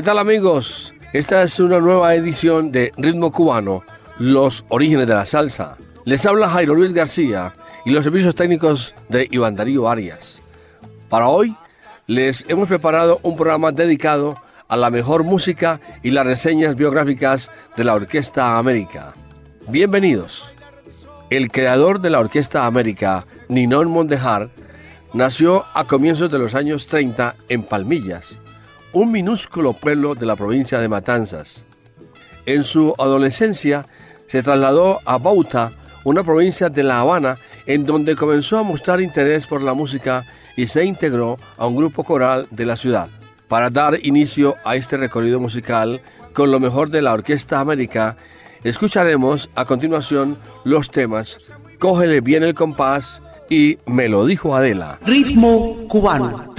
¿Qué tal amigos? Esta es una nueva edición de Ritmo Cubano, los orígenes de la salsa. Les habla Jairo Luis García y los servicios técnicos de Iván Darío Arias. Para hoy les hemos preparado un programa dedicado a la mejor música y las reseñas biográficas de la Orquesta América. Bienvenidos. El creador de la Orquesta América, Ninón Mondejar, nació a comienzos de los años 30 en Palmillas, un minúsculo pueblo de la provincia de Matanzas. En su adolescencia se trasladó a Bauta, una provincia de La Habana, en donde comenzó a mostrar interés por la música y se integró a un grupo coral de la ciudad. Para dar inicio a este recorrido musical con lo mejor de la Orquesta América, escucharemos a continuación los temas Cógele bien el compás y Me lo dijo Adela. Ritmo cubano.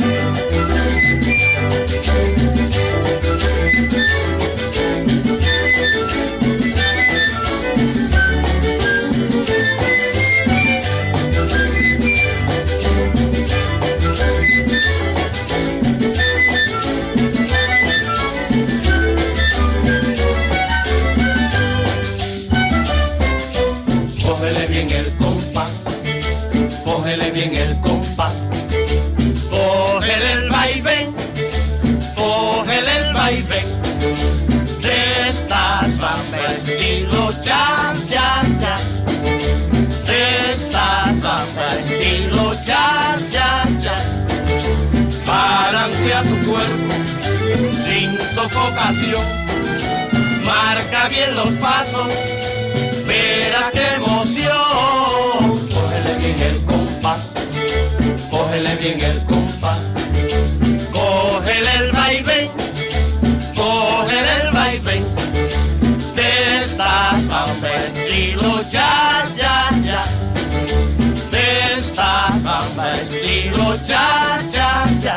Marca bien los pasos, verás qué emoción. Cógele bien el compás, cógele bien el compás. Cógele el vaivén, cógele el vaivén. De esta samba estilo ya, ya, ya. De esta samba estilo ya, ya, ya.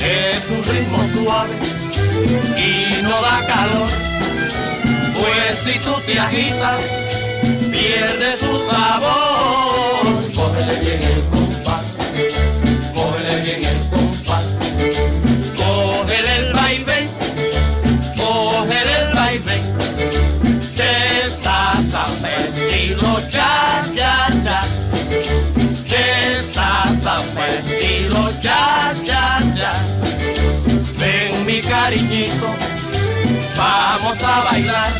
Es un ritmo suave y no da calor. Pues si tú te agitas, pierde su sabor. Cógele bien el compás, cógele bien el compás. Cógele el vaivén, cógele el vaivén. Te estás a estilo ya, ya, ya. Te estás a estilo vamos a bailar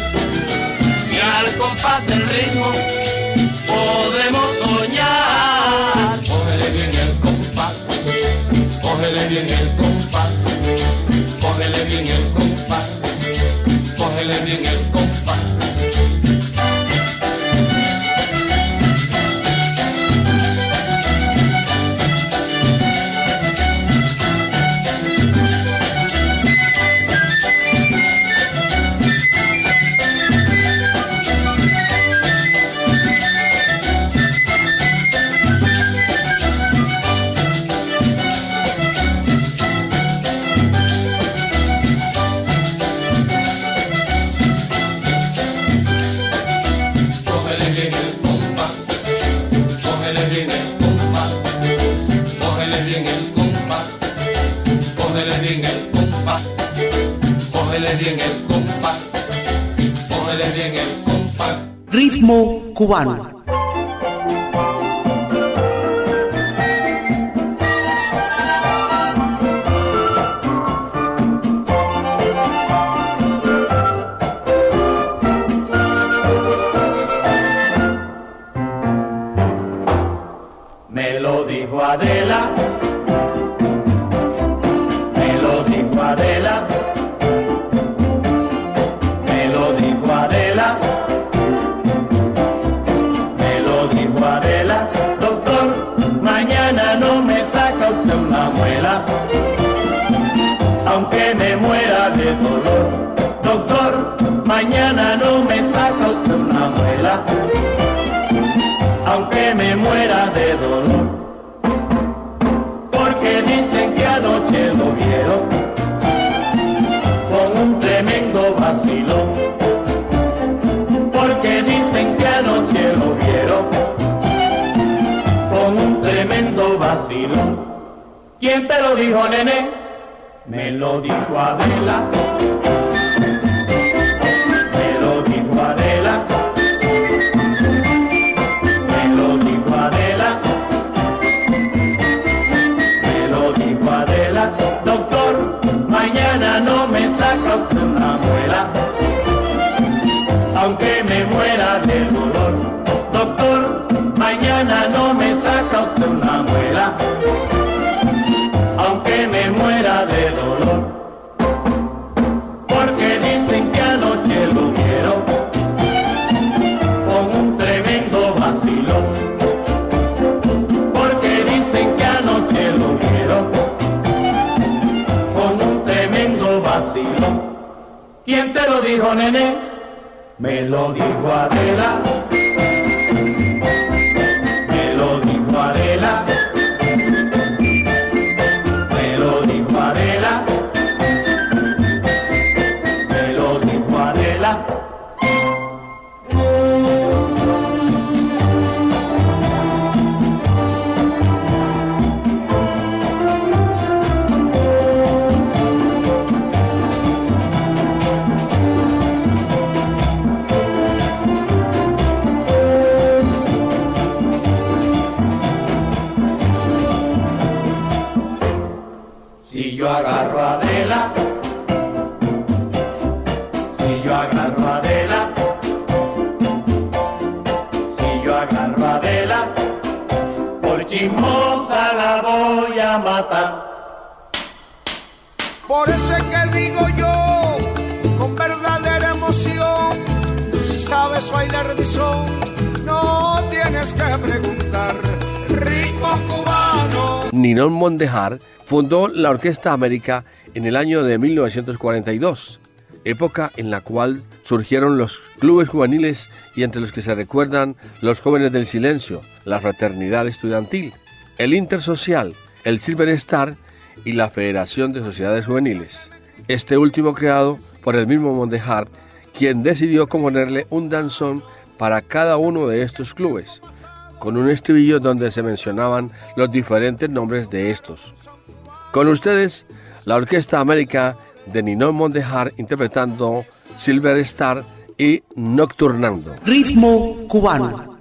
y al compás del ritmo podremos soñar. Cógele bien el compás, cógele bien el compás, cógele bien el compás, cógele bien el compás. Ritmo con un tremendo vacilón. ¿Quién te lo dijo, nene? Me lo dijo Adela. Me lo dijo Adela. Me lo dijo Adela. Me lo dijo Adela. Doctor, mañana no me saca una muela. Aunque me muera de dolor. Doctor, mañana no me saca usted una muela aunque me muera de dolor. Porque dicen que anoche lo vieron con un tremendo vacilón. Porque dicen que anoche lo vieron con un tremendo vacilón. ¿Quién te lo dijo, nene? Me lo dijo Adela. Por eso es. Ninón Mondejar fundó la Orquesta América en el año de 1942, época en la cual surgieron los clubes juveniles y entre los que se recuerdan los jóvenes del silencio, la fraternidad estudiantil, el Intersocial, el Silver Star y la Federación de Sociedades Juveniles. Este último creado por el mismo Mondejar, quien decidió componerle un danzón para cada uno de estos clubes, con un estribillo donde se mencionaban los diferentes nombres de estos. Con ustedes, la Orquesta América de Ninón Mondejar interpretando Silver Star y Nocturnando. Ritmo cubano.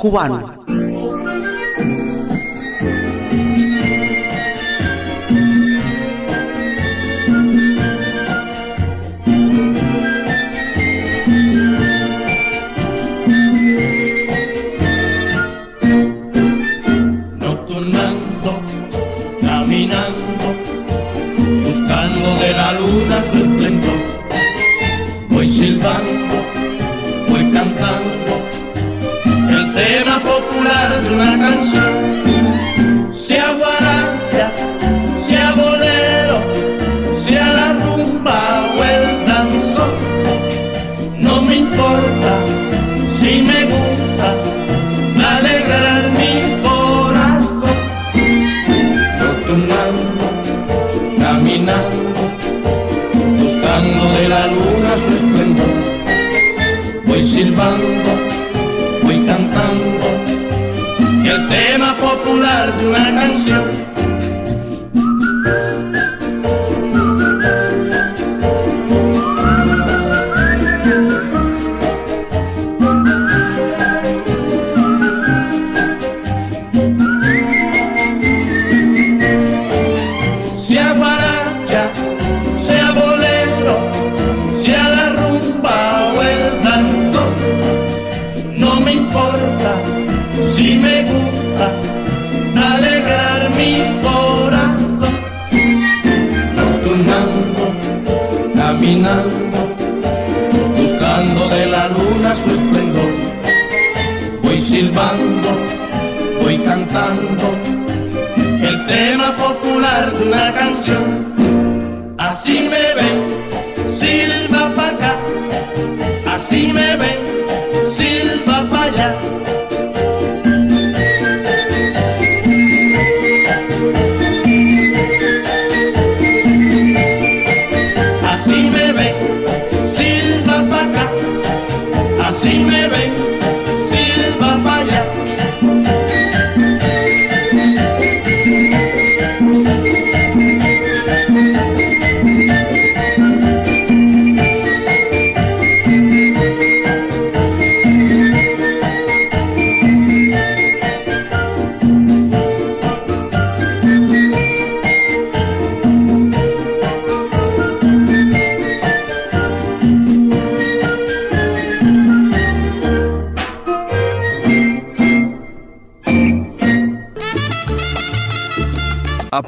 Cubano. Me gusta alegrar mi corazón. Nocturnando, caminando, buscando de la luna su esplendor. Voy silbando, voy cantando el tema popular de una canción. Así me ven, silba pa' acá, así me ven, silba pa' allá.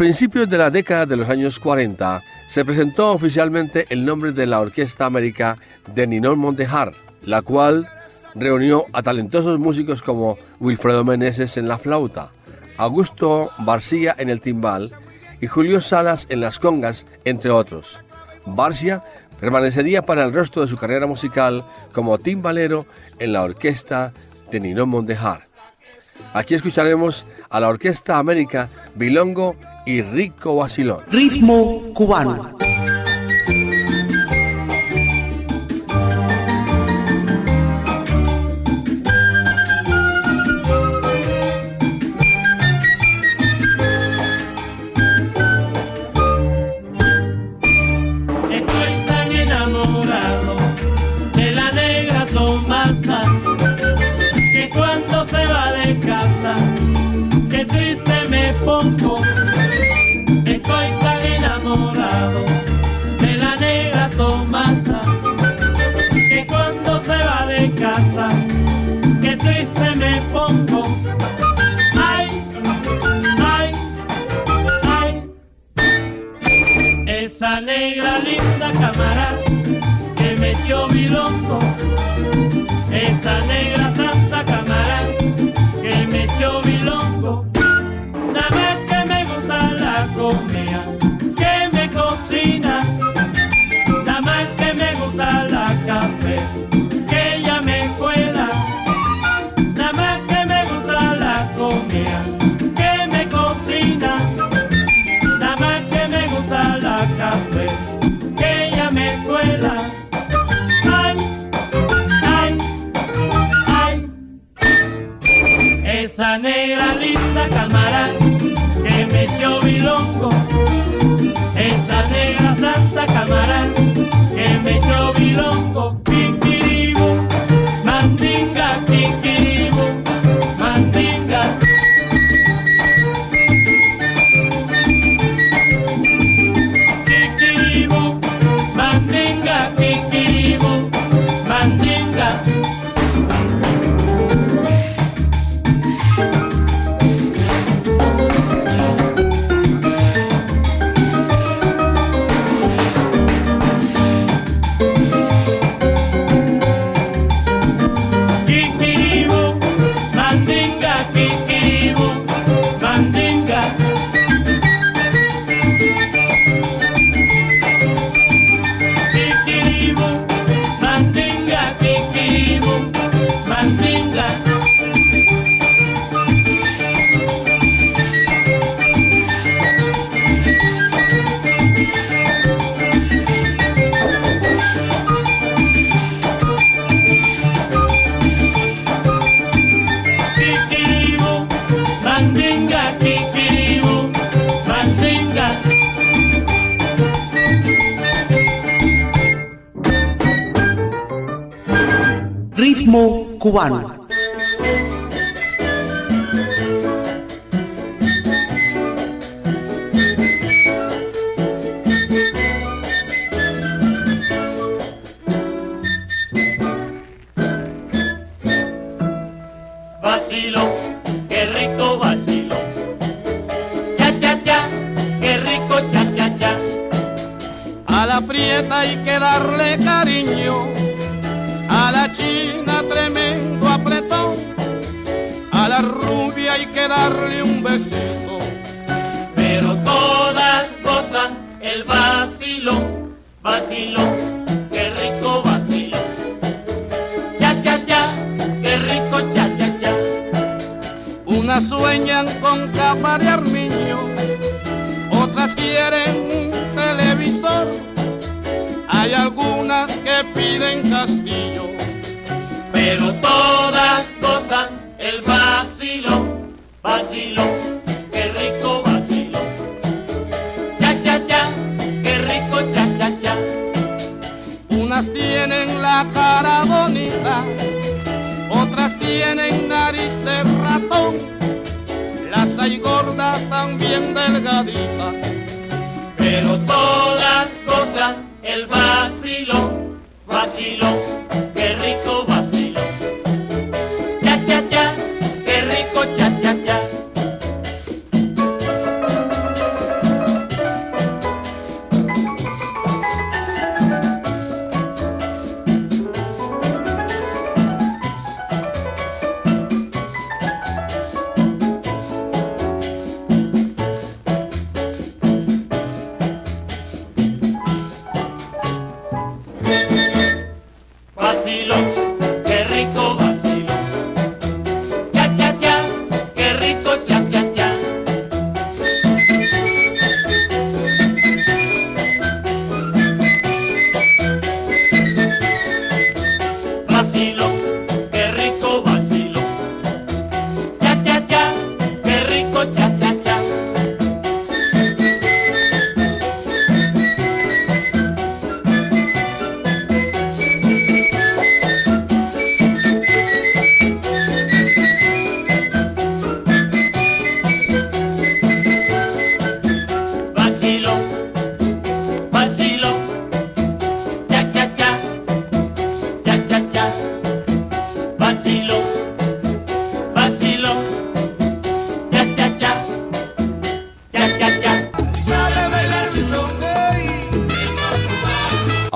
Principios de la década de los años 40 se presentó oficialmente el nombre de la Orquesta América de Ninón Mondejar, la cual reunió a talentosos músicos como Wilfredo Meneses en la flauta, Augusto Barcía en el timbal y Julio Salas en las congas, entre otros. Barcia permanecería para el resto de su carrera musical como timbalero en la orquesta de Ninón Mondejar. Aquí escucharemos a la Orquesta América Bilongo y Rico Basilón. Ritmo cubano. Estoy tan enamorado de la negra Tomasa que cuando se va de casa, qué triste me pongo. De la negra Tomasa que cuando se va de casa, qué triste me pongo. Ay, ay, ay. Esa negra linda cámara que metió bilongo. Esa negra cubano. Piden castillo. Pero todas gozan el cha. Unas tienen la cara bonita, otras tienen nariz de ratón, las hay gordas también delgaditas. Pero todas gozan el vacilo, vacilo,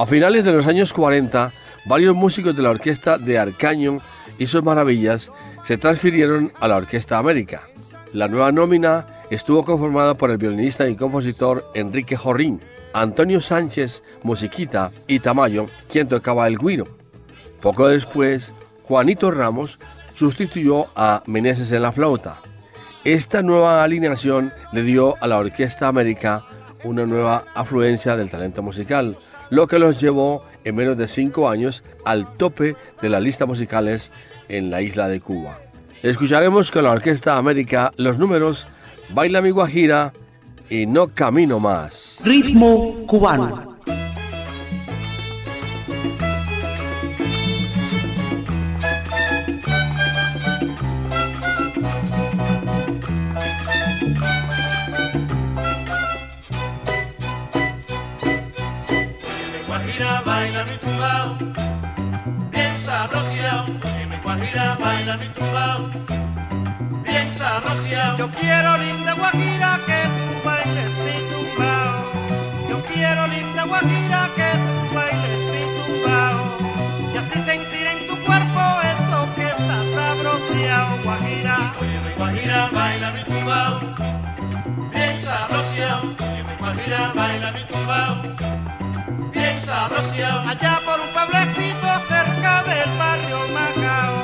A finales de los años 40, varios músicos de la orquesta de Arcaño y sus maravillas se transfirieron a la Orquesta América. La nueva nómina estuvo conformada por el violinista y compositor Enrique Jorrín, Antonio Sánchez Musiquita y Tamayo, quien tocaba el guiro. Poco después, Juanito Ramos sustituyó a Meneses en la flauta. Esta nueva alineación le dio a la Orquesta América una nueva afluencia del talento musical, lo que los llevó en menos de cinco años al tope de las listas musicales en la isla de Cuba. Escucharemos con la Orquesta América los números Baila mi Guajira y No Camino Más. Ritmo cubano. Bien sabroseado. Yo quiero linda guajira que tú bailes mi tumbao. Yo quiero linda guajira que tú bailes mi tumbao. Y así sentir en tu cuerpo esto que está sabroseado, guajira. Oye, mi guajira baila mi tumbao, bien sabroseado. Oye, mi guajira baila mi tumbao, bien sabroseado. Allá por un pueblecito cerca del barrio Macao.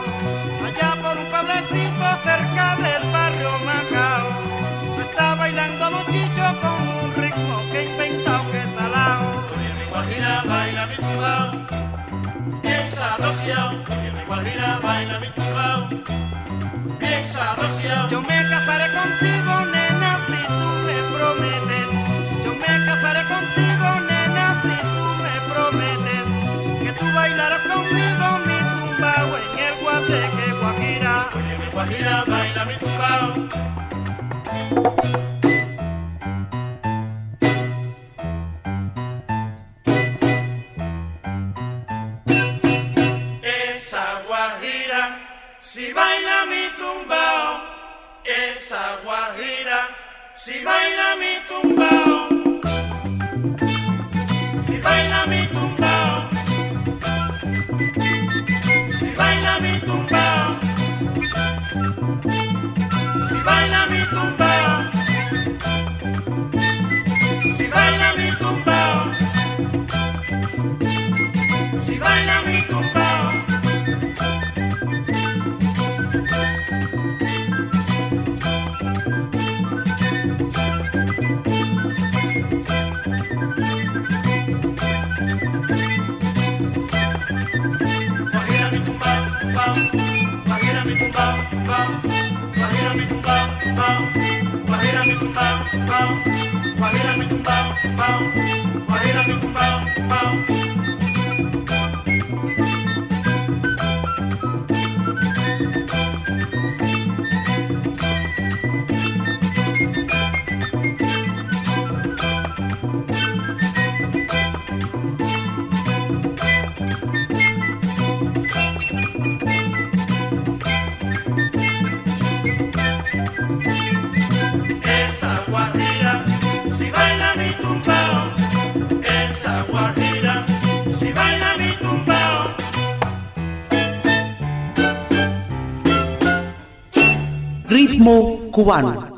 Cerca del barrio Macao. Está bailando muchicho con un ritmo que he inventado que es salao. Oye, mi guajira baila mi tumbao, bien sabroseado. Oye, mi guajira baila mi tumbao, bien sabroseado. guajira baila mi tucao. Cubano.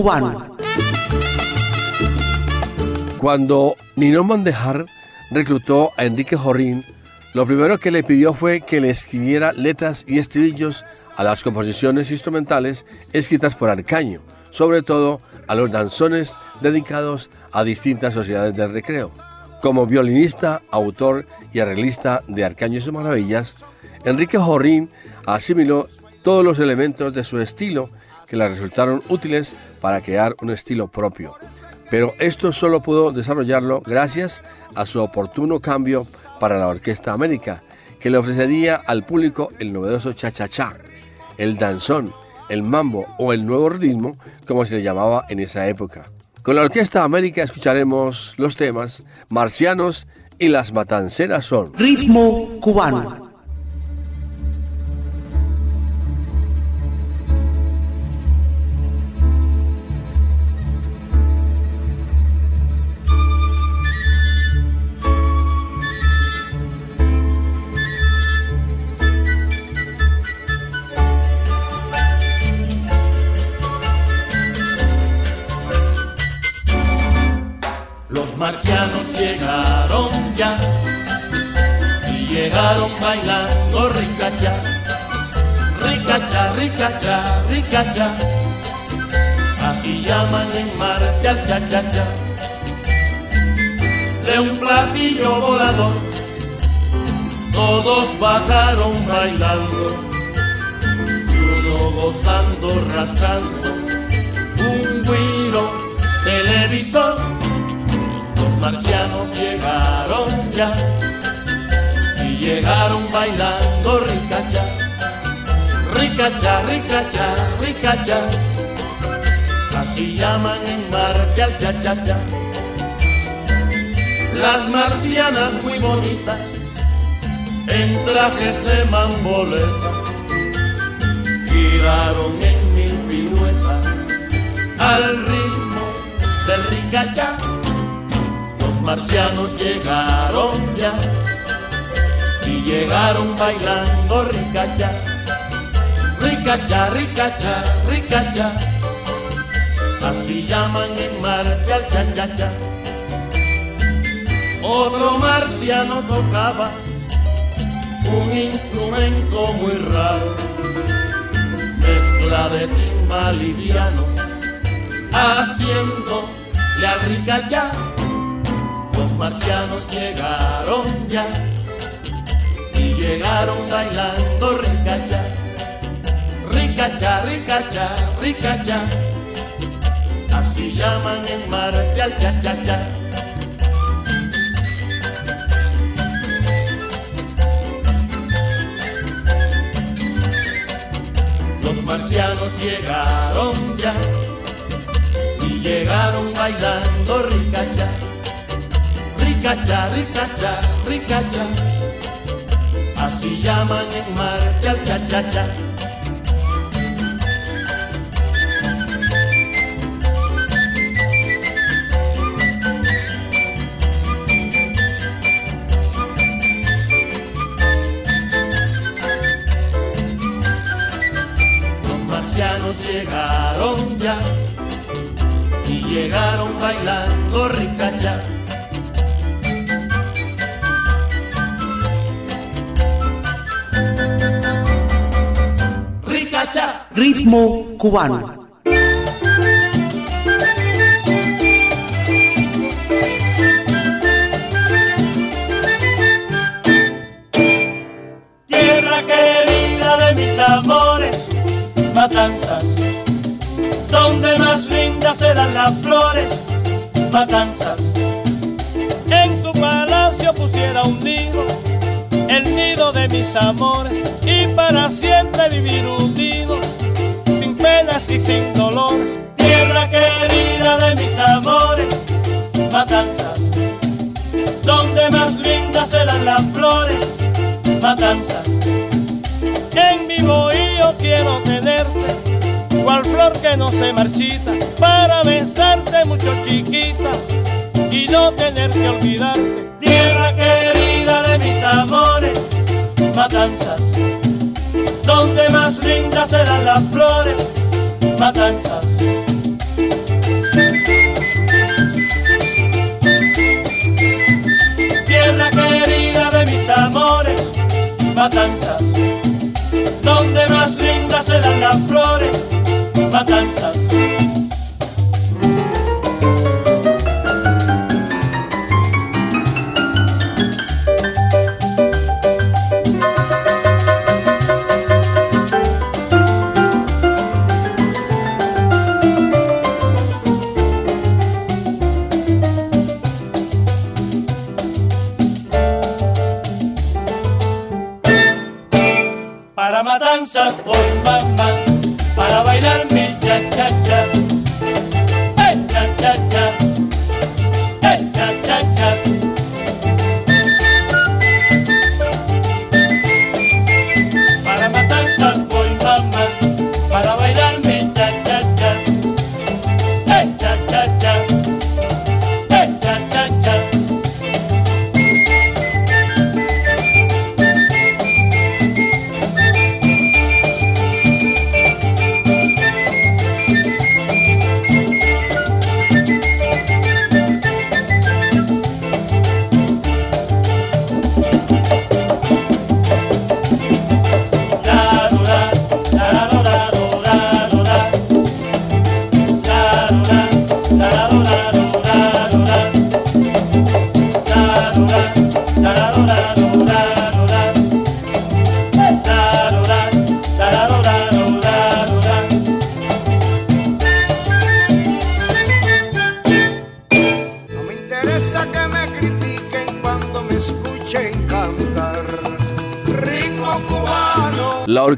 Cubano. Cuando Nino Mandejar reclutó a Enrique Jorrín, lo primero que le pidió fue que le escribiera letras y estribillos a las composiciones instrumentales escritas por Arcaño, sobre todo a los danzones dedicados a distintas sociedades del recreo. Como violinista, autor y arreglista de Arcaño y sus maravillas, Enrique Jorrín asimiló todos los elementos de su estilo que le resultaron útiles para crear un estilo propio. Pero esto solo pudo desarrollarlo gracias a su oportuno cambio para la Orquesta América, que le ofrecería al público el novedoso cha-cha-cha, el danzón, el mambo o el nuevo ritmo, como se le llamaba en esa época. Con la Orquesta América escucharemos los temas Marcianos y Las Matanceras son Ritmo cubano. Las marcianas muy bonitas, en trajes de mamboleta, giraron en mil piruetas al ritmo del ricachá. Los marcianos llegaron ya y llegaron bailando ricachá, ricachá, ricachá, ricachá así llaman en Marte al cha-cha-cha. Otro marciano tocaba un instrumento muy raro, mezcla de timba liviano, haciéndole al ricachá. Los marcianos llegaron ya y llegaron bailando ricachá, ricachá, ricachá, ricachá así llaman en al cha cha cha. Los marcianos llegaron ya y llegaron bailando ricacha, ricacha, ricacha, ricacha. Así llaman en Marte al cha cha cha. Llegaron bailando ricacha. Ricacha. Ritmo cubano. Tierra querida de mis amores, matanzas, donde más lindas serán las flores, matanzas. En tu palacio pusiera un nido, el nido de mis amores, y para siempre vivir unidos, sin penas y sin dolores. Tierra querida de mis amores, matanzas, donde más lindas serán las flores, matanzas. En mi bohío quiero tenerte, cual flor que no se marchita, para besarte mucho chiquita y no tener que olvidarte. Tierra querida de mis amores, matanzas, donde más lindas serán las flores, matanzas. Tierra querida de mis amores, matanzas donde más lindas se dan las flores, matanzas.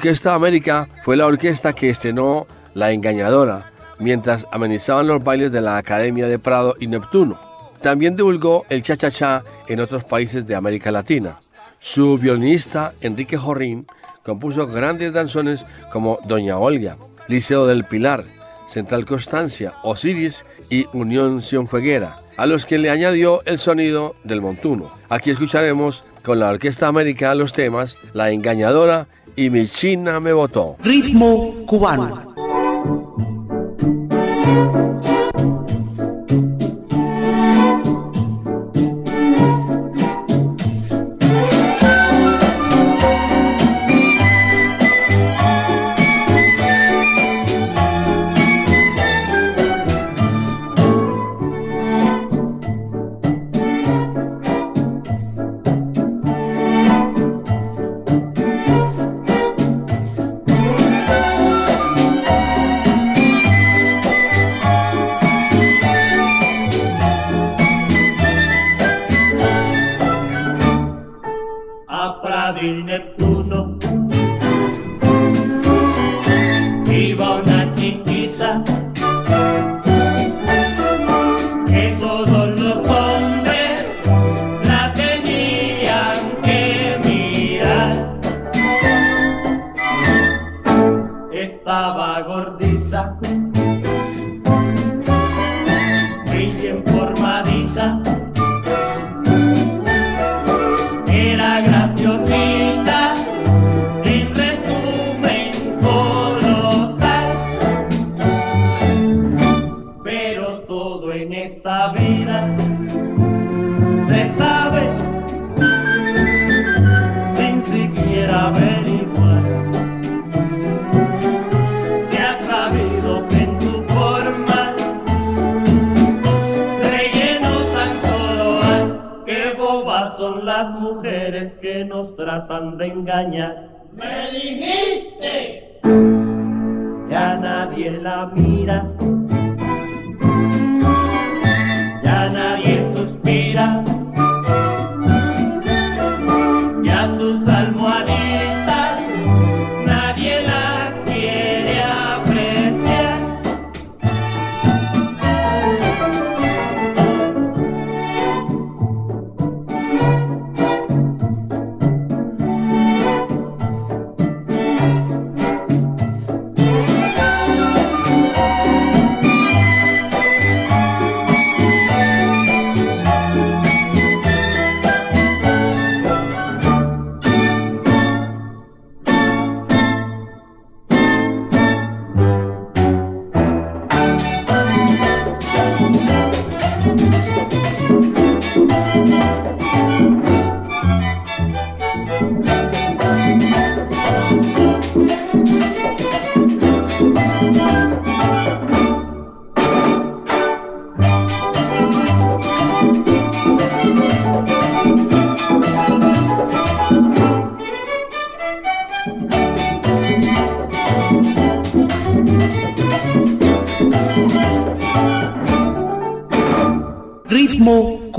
Orquesta América fue la orquesta que estrenó La Engañadora, mientras amenizaban los bailes de la Academia de Prado y Neptuno. También divulgó el cha-cha-cha en otros países de América Latina. Su violinista, Enrique Jorrín, compuso grandes danzones como Doña Olga, Liceo del Pilar, Central Constancia, Osiris y Unión Cienfueguera, a los que le añadió el sonido del montuno. Aquí escucharemos con la Orquesta América los temas La Engañadora y Mi China me votó. Ritmo cubano.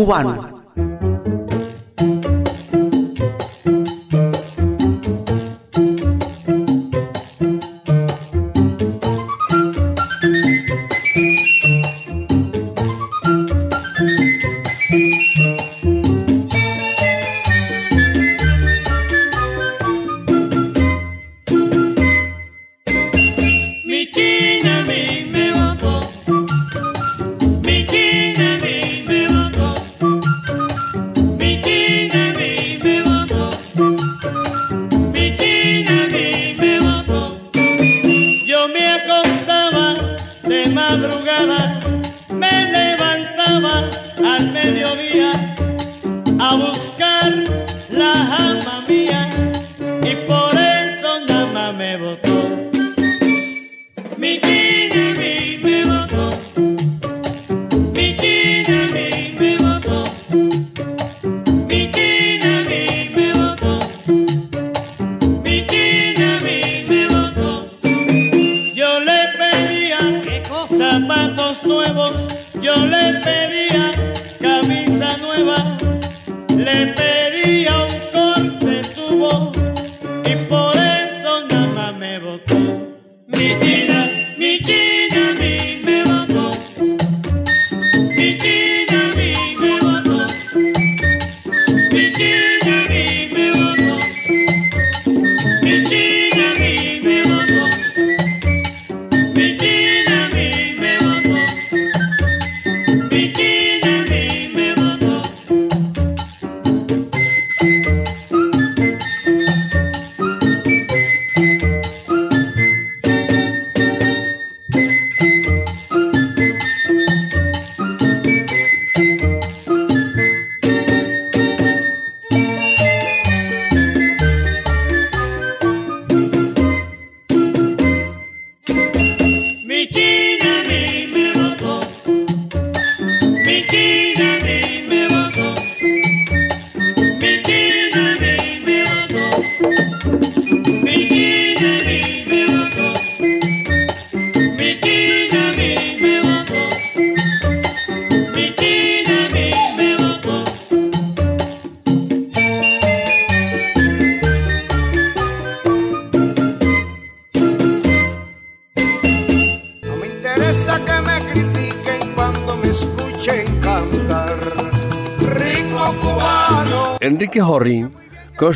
Cubano.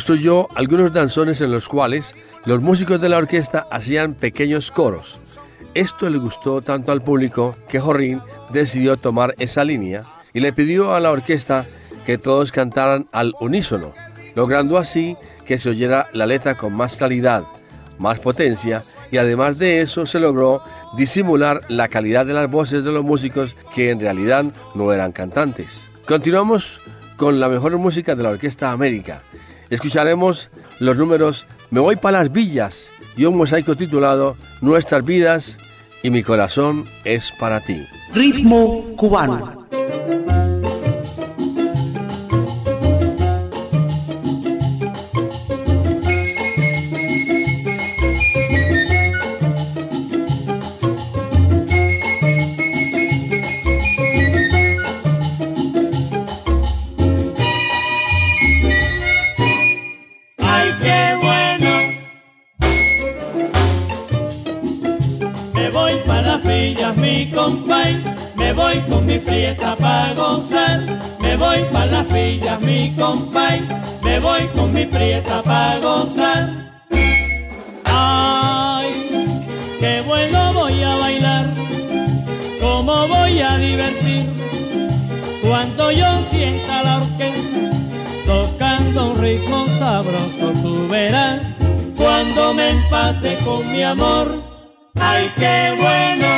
Construyó algunos danzones en los cuales los músicos de la orquesta hacían pequeños coros. Esto le gustó tanto al público que Jorrín decidió tomar esa línea y le pidió a la orquesta que todos cantaran al unísono, logrando así que se oyera la letra con más calidad, más potencia y además de eso se logró disimular la calidad de las voces de los músicos que en realidad no eran cantantes. Continuamos con la mejor música de la Orquesta América. Escucharemos los números Me voy para las villas y un mosaico titulado Nuestras vidas y mi corazón es para ti. Ritmo cubano. Con mi amor. Ay, qué bueno.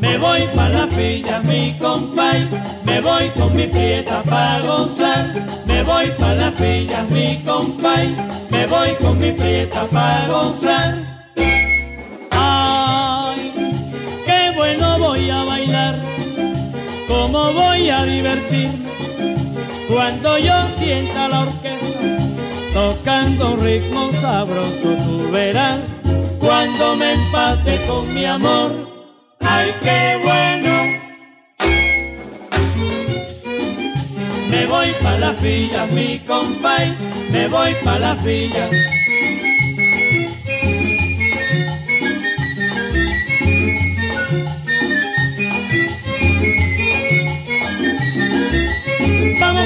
Me voy pa' la villa, mi compay, me voy con mi prieta pa' gozar. Me voy pa' la villa, mi compay, me voy con mi prieta pa' gozar. Ay, qué bueno voy a bailar, cómo voy a divertir cuando yo sienta la orquesta tocando ritmo sabroso, tú verás cuando me empate con mi amor. ¡Ay, qué bueno! Me voy pa' las villas, mi compay, me voy pa' las villas.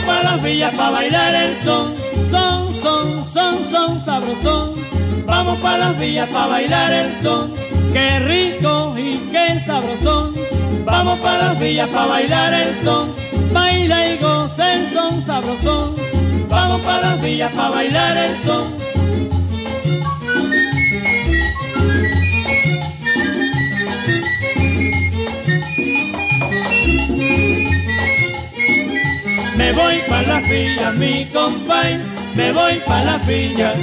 Pa' las villas pa' bailar el son son, son, son, son sabrosón. Vamos para las villas para bailar el son. Qué rico y qué sabrosón. Vamos para las villas para bailar el son. Baila y goza el son sabrosón. Vamos para las villas para bailar el son. Voy para las villas, mi compañero me voy pa' las villas.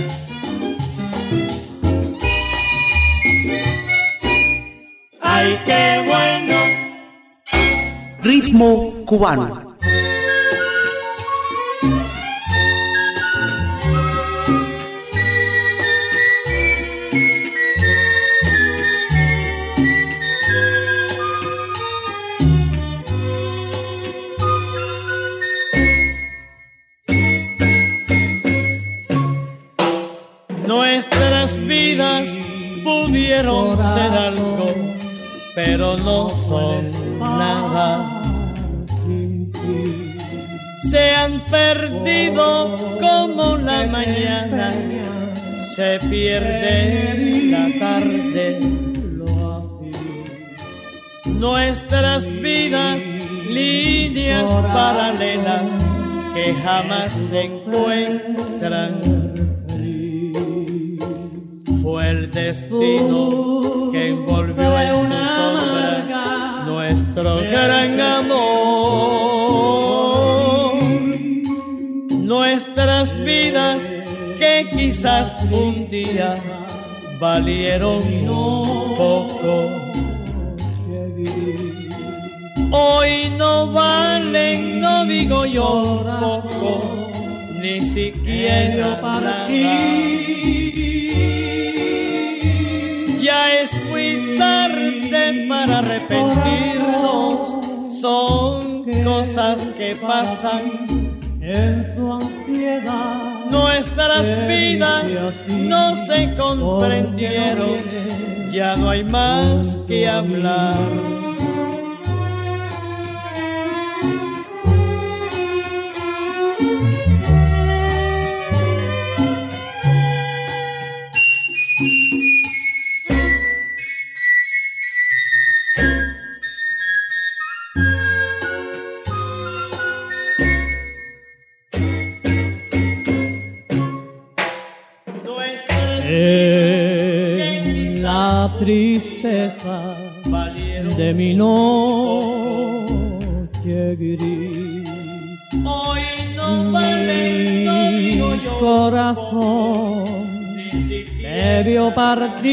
Ay, qué bueno. Ritmo cubano. Como la mañana, se pierde la tarde. Nuestras vidas, líneas paralelas que jamás se encuentran fue el destino que envolvió en sus sombras nuestro gran amor. Nuestras vidas que quizás un día valieron poco. Hoy no valen, no digo yo poco, ni siquiera para ti. Ya es muy tarde para arrepentirnos, son cosas que pasan en su ansiedad. Nuestras vidas no se comprendieron, ya no hay más que hablar. Tristeza de mi noche gris. Hoy no vale, no digo yo, corazón ni siquiera debió partir.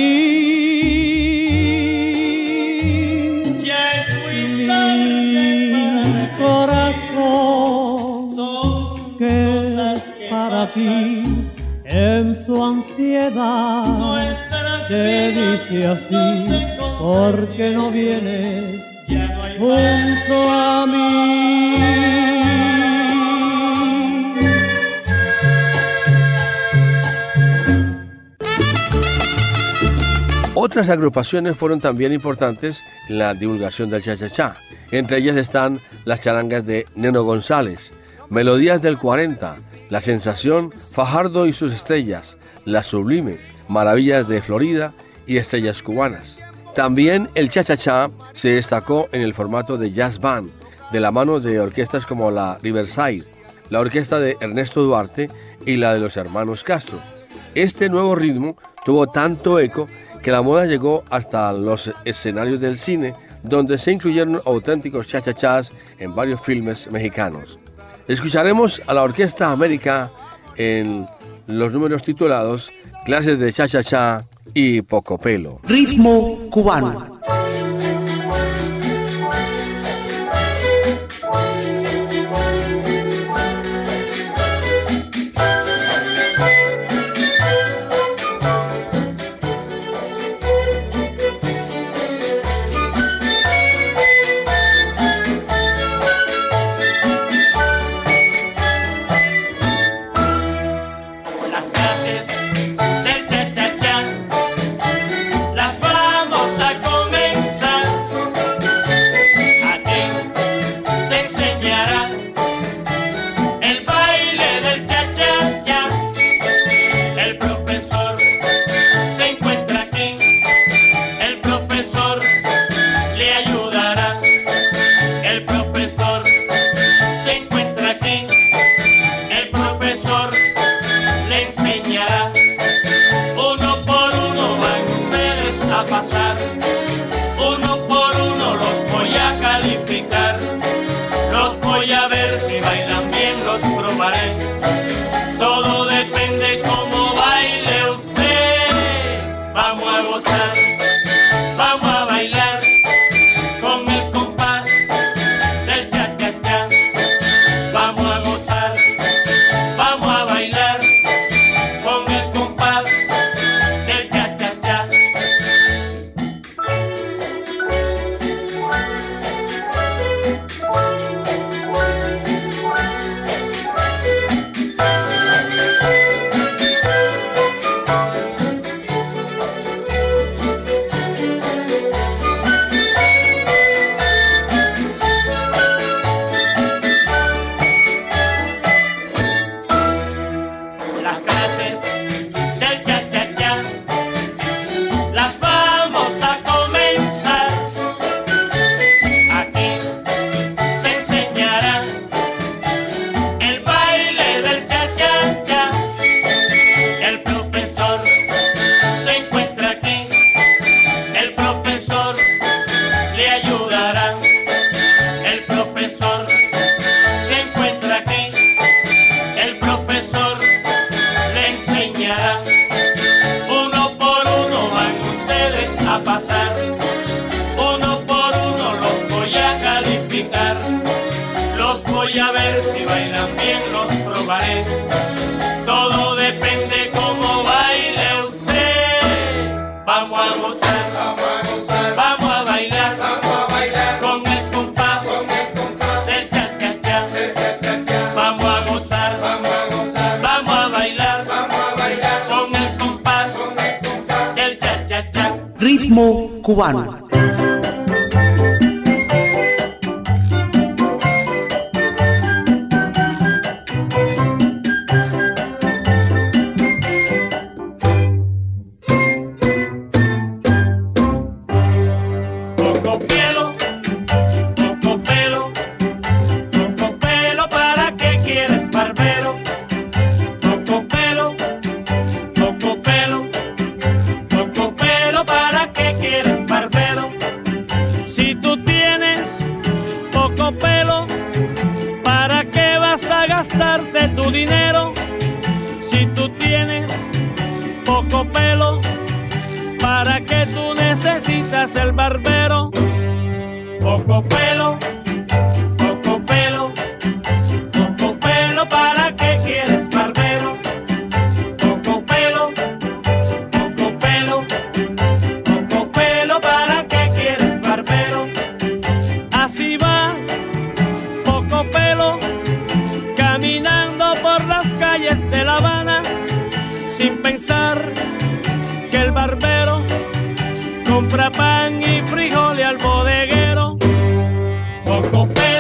ya es muy tarde para Mi corazón son que cosas que para ti en su ansiedad te dice no así se porque no vienes ya no hay junto a mí. Otras agrupaciones fueron también importantes en la divulgación del cha-cha-cha. Entre ellas están las charangas de Neno González, Melodías del 40, La Sensación, Fajardo y sus estrellas, La Sublime, Maravillas de Florida y Estrellas Cubanas. También el cha-cha-cha se destacó en el formato de jazz band, de la mano de orquestas como la Riverside, la orquesta de Ernesto Duarte y la de los hermanos Castro. Este nuevo ritmo tuvo tanto eco que la moda llegó hasta los escenarios del cine, donde se incluyeron auténticos cha-cha-chas en varios filmes mexicanos. Escucharemos a la Orquesta América en los números titulados Clases de cha-cha-cha y Poco Pelo. Ritmo cubano. A pasar. Uno por uno los voy a calificar. Los voy a ver si bailan bien, los probaré. immoo ku waanuma barbero? Poco pelo,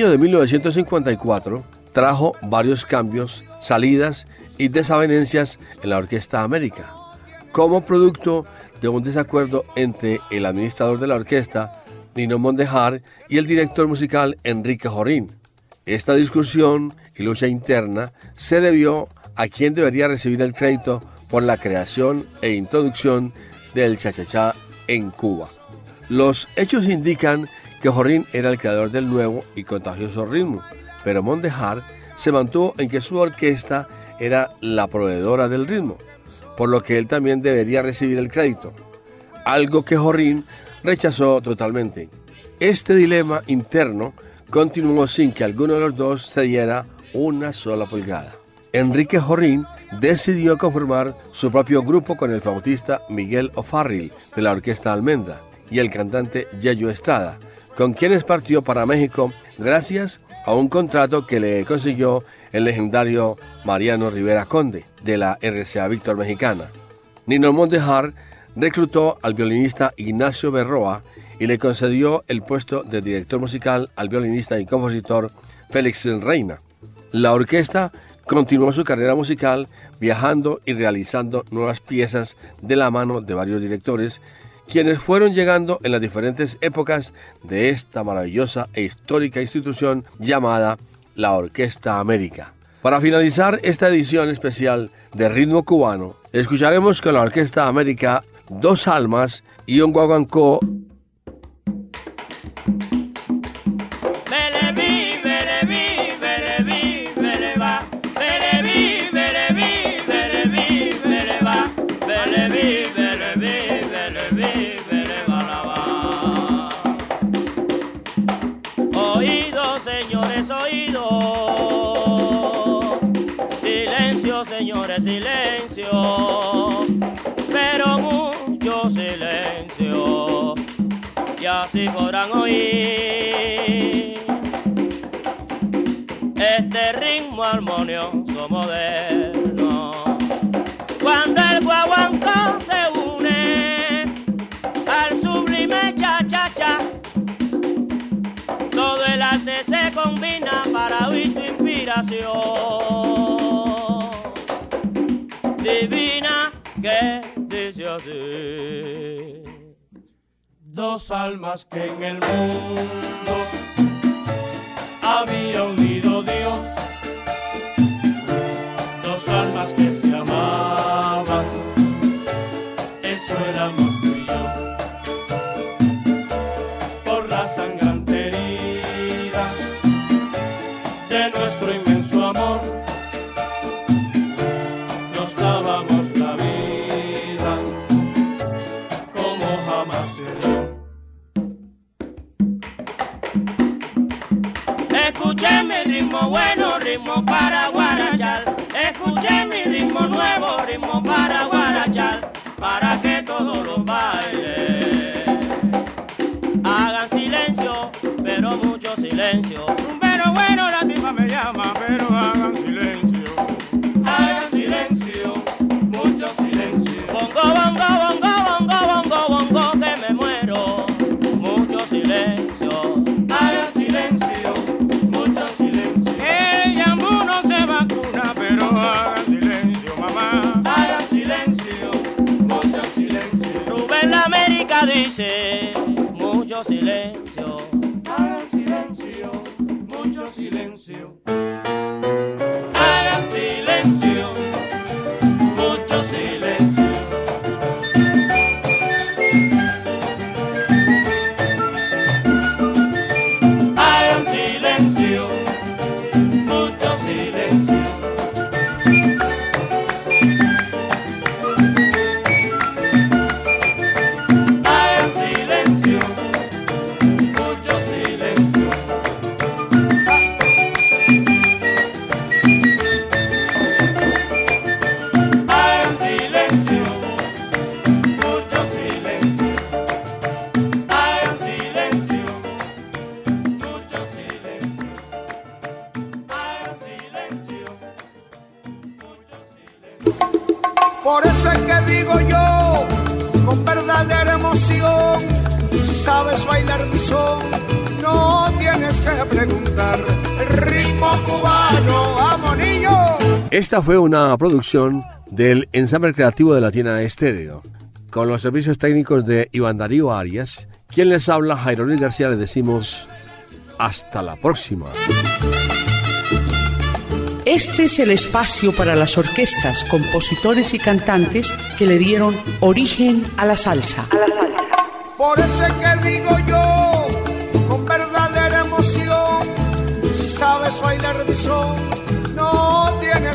año de 1954 trajo varios cambios, salidas y desavenencias en la Orquesta América, como producto de un desacuerdo entre el administrador de la orquesta, Nino Mondejar, y el director musical Enrique Jorín. Esta discusión y lucha interna se debió a quién debería recibir el crédito por la creación e introducción del chachachá en Cuba. Los hechos indican que Jorín era el creador del nuevo y contagioso ritmo, pero Mondejar se mantuvo en que su orquesta era la proveedora del ritmo, por lo que él también debería recibir el crédito, algo que Jorín rechazó totalmente. Este dilema interno continuó sin que alguno de los dos se diera una sola pulgada. Enrique Jorín decidió conformar su propio grupo con el flautista Miguel O'Farrill de la Orquesta Almendra y el cantante Yayo Estrada, con quienes partió para México gracias a un contrato que le consiguió el legendario Mariano Rivera Conde de la RCA Víctor Mexicana. Nino Mondejar reclutó al violinista Ignacio Berroa y le concedió el puesto de director musical al violinista y compositor Félix Reina. La orquesta continuó su carrera musical viajando y realizando nuevas piezas de la mano de varios directores, quienes fueron llegando en las diferentes épocas de esta maravillosa e histórica institución llamada la Orquesta América. Para finalizar esta edición especial de ritmo cubano, escucharemos con la Orquesta América Dos Almas y un guaguancó Silencio. Pero mucho silencio. Y así podrán oír este ritmo armonioso moderno. Cuando el guaguancó se une al sublime cha-cha-cha, todo el arte se combina para oír su inspiración Dos almas que en el mundo había unido Dios ritmo para mucho Esta fue una producción del ensamble creativo de Latina Estéreo, con los servicios técnicos de Iván Darío Arias. Quien les habla, Jairo Luis García, les decimos hasta la próxima. Este es el espacio para las orquestas, compositores y cantantes que le dieron origen a la salsa. Por eso es que digo yo, con verdadera emoción, si sabes bailar